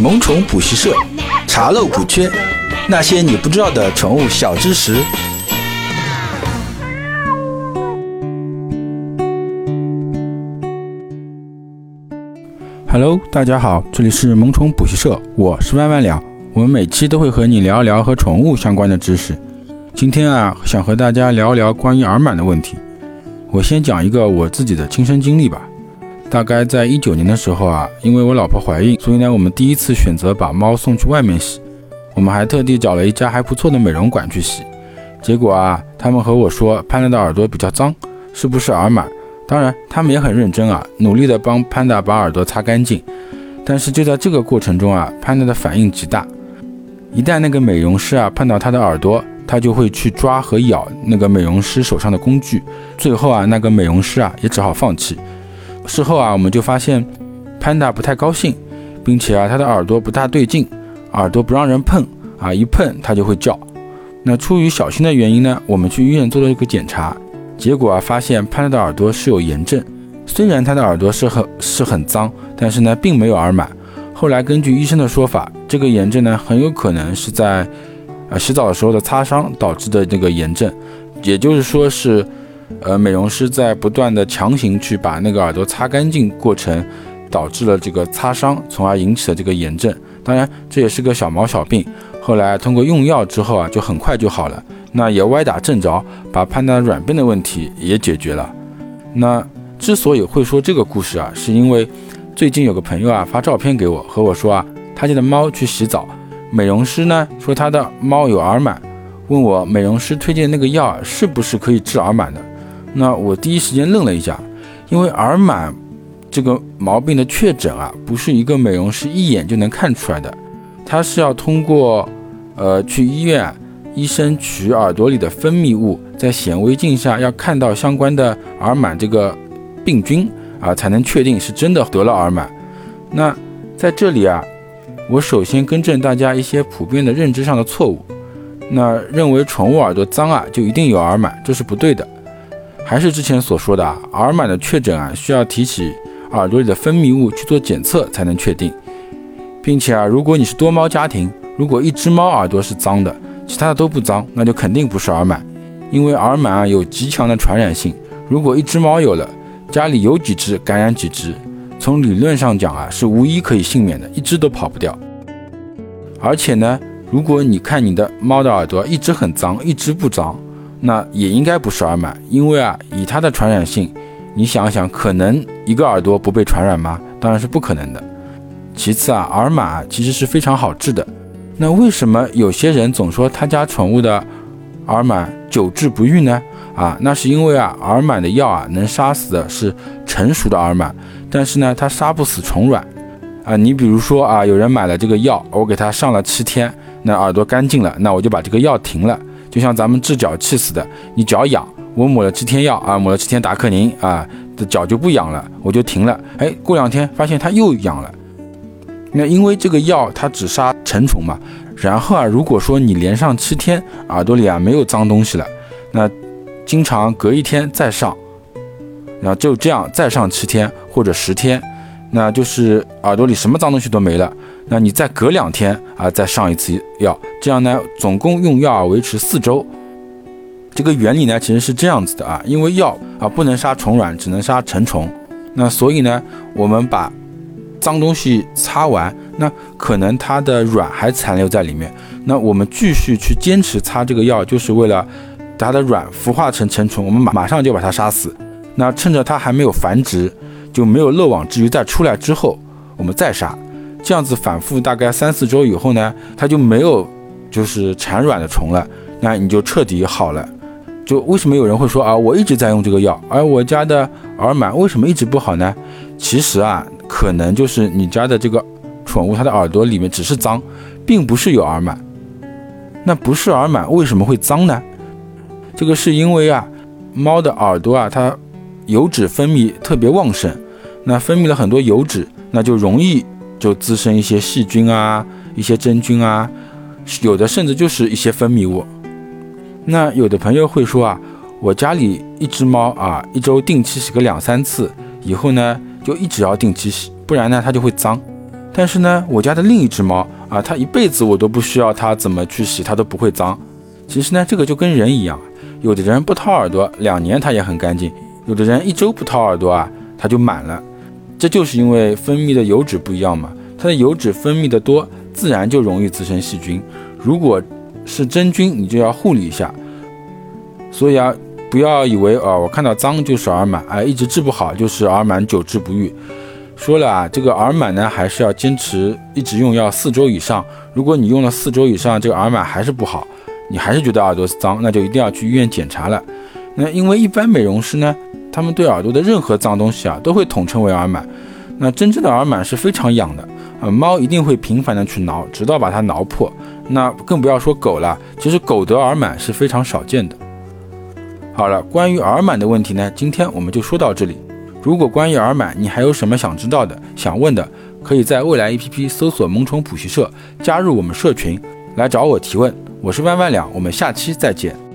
萌宠补习社，查漏补缺，那些你不知道的宠物小知识。Hello，大家好，这里是萌宠补习社，我是万万了。我们每期都会和你聊一聊和宠物相关的知识。今天啊，想和大家聊一聊关于耳螨的问题。我先讲一个我自己的亲身经历吧。大概在一九年的时候啊，因为我老婆怀孕，所以呢，我们第一次选择把猫送去外面洗。我们还特地找了一家还不错的美容馆去洗。结果啊，他们和我说潘达的耳朵比较脏，是不是耳螨？当然，他们也很认真啊，努力的帮潘达把耳朵擦干净。但是就在这个过程中啊，潘达的反应极大。一旦那个美容师啊碰到他的耳朵，他就会去抓和咬那个美容师手上的工具。最后啊，那个美容师啊也只好放弃。事后啊，我们就发现潘达不太高兴，并且啊，他的耳朵不大对劲，耳朵不让人碰啊，一碰他就会叫。那出于小心的原因呢，我们去医院做了一个检查，结果啊，发现潘达的耳朵是有炎症。虽然他的耳朵是很是很脏，但是呢，并没有耳螨。后来根据医生的说法，这个炎症呢，很有可能是在呃洗澡的时候的擦伤导致的这个炎症，也就是说是。呃，美容师在不断的强行去把那个耳朵擦干净过程，导致了这个擦伤，从而引起了这个炎症。当然，这也是个小毛小病。后来通过用药之后啊，就很快就好了。那也歪打正着，把潘达软便的问题也解决了。那之所以会说这个故事啊，是因为最近有个朋友啊发照片给我，和我说啊，他家的猫去洗澡，美容师呢说他的猫有耳螨，问我美容师推荐那个药是不是可以治耳螨的。那我第一时间愣了一下，因为耳螨这个毛病的确诊啊，不是一个美容师一眼就能看出来的，他是要通过，呃，去医院，医生取耳朵里的分泌物，在显微镜下要看到相关的耳螨这个病菌啊，才能确定是真的得了耳螨。那在这里啊，我首先更正大家一些普遍的认知上的错误，那认为宠物耳朵脏啊，就一定有耳螨，这是不对的。还是之前所说的啊，耳螨的确诊啊，需要提起耳朵里的分泌物去做检测才能确定，并且啊，如果你是多猫家庭，如果一只猫耳朵是脏的，其他的都不脏，那就肯定不是耳螨，因为耳螨啊有极强的传染性，如果一只猫有了，家里有几只感染几只，从理论上讲啊，是无一可以幸免的，一只都跑不掉。而且呢，如果你看你的猫的耳朵一只很脏，一只不脏。那也应该不是耳螨，因为啊，以它的传染性，你想想，可能一个耳朵不被传染吗？当然是不可能的。其次啊，耳螨其实是非常好治的。那为什么有些人总说他家宠物的耳螨久治不愈呢？啊，那是因为啊，耳螨的药啊，能杀死的是成熟的耳螨，但是呢，它杀不死虫卵。啊，你比如说啊，有人买了这个药，我给他上了七天，那耳朵干净了，那我就把这个药停了。就像咱们治脚气似的，你脚痒，我抹了七天药啊，抹了七天达克宁啊，这脚就不痒了，我就停了。哎，过两天发现它又痒了。那因为这个药它只杀成虫嘛。然后啊，如果说你连上七天耳朵里啊没有脏东西了，那经常隔一天再上，然后就这样再上七天或者十天，那就是耳朵里什么脏东西都没了。那你再隔两天啊，再上一次药，这样呢，总共用药啊维持四周。这个原理呢，其实是这样子的啊，因为药啊不能杀虫卵，只能杀成虫。那所以呢，我们把脏东西擦完，那可能它的卵还残留在里面。那我们继续去坚持擦这个药，就是为了它的卵孵化成成虫，我们马马上就把它杀死。那趁着它还没有繁殖，就没有漏网之鱼再出来之后，我们再杀。这样子反复大概三四周以后呢，它就没有就是产卵的虫了，那你就彻底好了。就为什么有人会说啊，我一直在用这个药，而我家的耳螨为什么一直不好呢？其实啊，可能就是你家的这个宠物它的耳朵里面只是脏，并不是有耳螨。那不是耳螨为什么会脏呢？这个是因为啊，猫的耳朵啊，它油脂分泌特别旺盛，那分泌了很多油脂，那就容易。就滋生一些细菌啊，一些真菌啊，有的甚至就是一些分泌物。那有的朋友会说啊，我家里一只猫啊，一周定期洗个两三次，以后呢就一直要定期洗，不然呢它就会脏。但是呢，我家的另一只猫啊，它一辈子我都不需要它怎么去洗，它都不会脏。其实呢，这个就跟人一样，有的人不掏耳朵两年它也很干净，有的人一周不掏耳朵啊，它就满了。这就是因为分泌的油脂不一样嘛，它的油脂分泌的多，自然就容易滋生细菌。如果是真菌，你就要护理一下。所以啊，不要以为啊，我看到脏就是耳螨，哎，一直治不好就是耳螨久治不愈。说了啊，这个耳螨呢，还是要坚持一直用，药四周以上。如果你用了四周以上，这个耳螨还是不好，你还是觉得耳朵脏，那就一定要去医院检查了。那因为一般美容师呢，他们对耳朵的任何脏东西啊，都会统称为耳螨。那真正的耳螨是非常痒的，呃，猫一定会频繁的去挠，直到把它挠破。那更不要说狗了，其实狗得耳螨是非常少见的。好了，关于耳螨的问题呢，今天我们就说到这里。如果关于耳螨你还有什么想知道的、想问的，可以在未来 APP 搜索“萌宠补习社”，加入我们社群来找我提问。我是万万两，我们下期再见。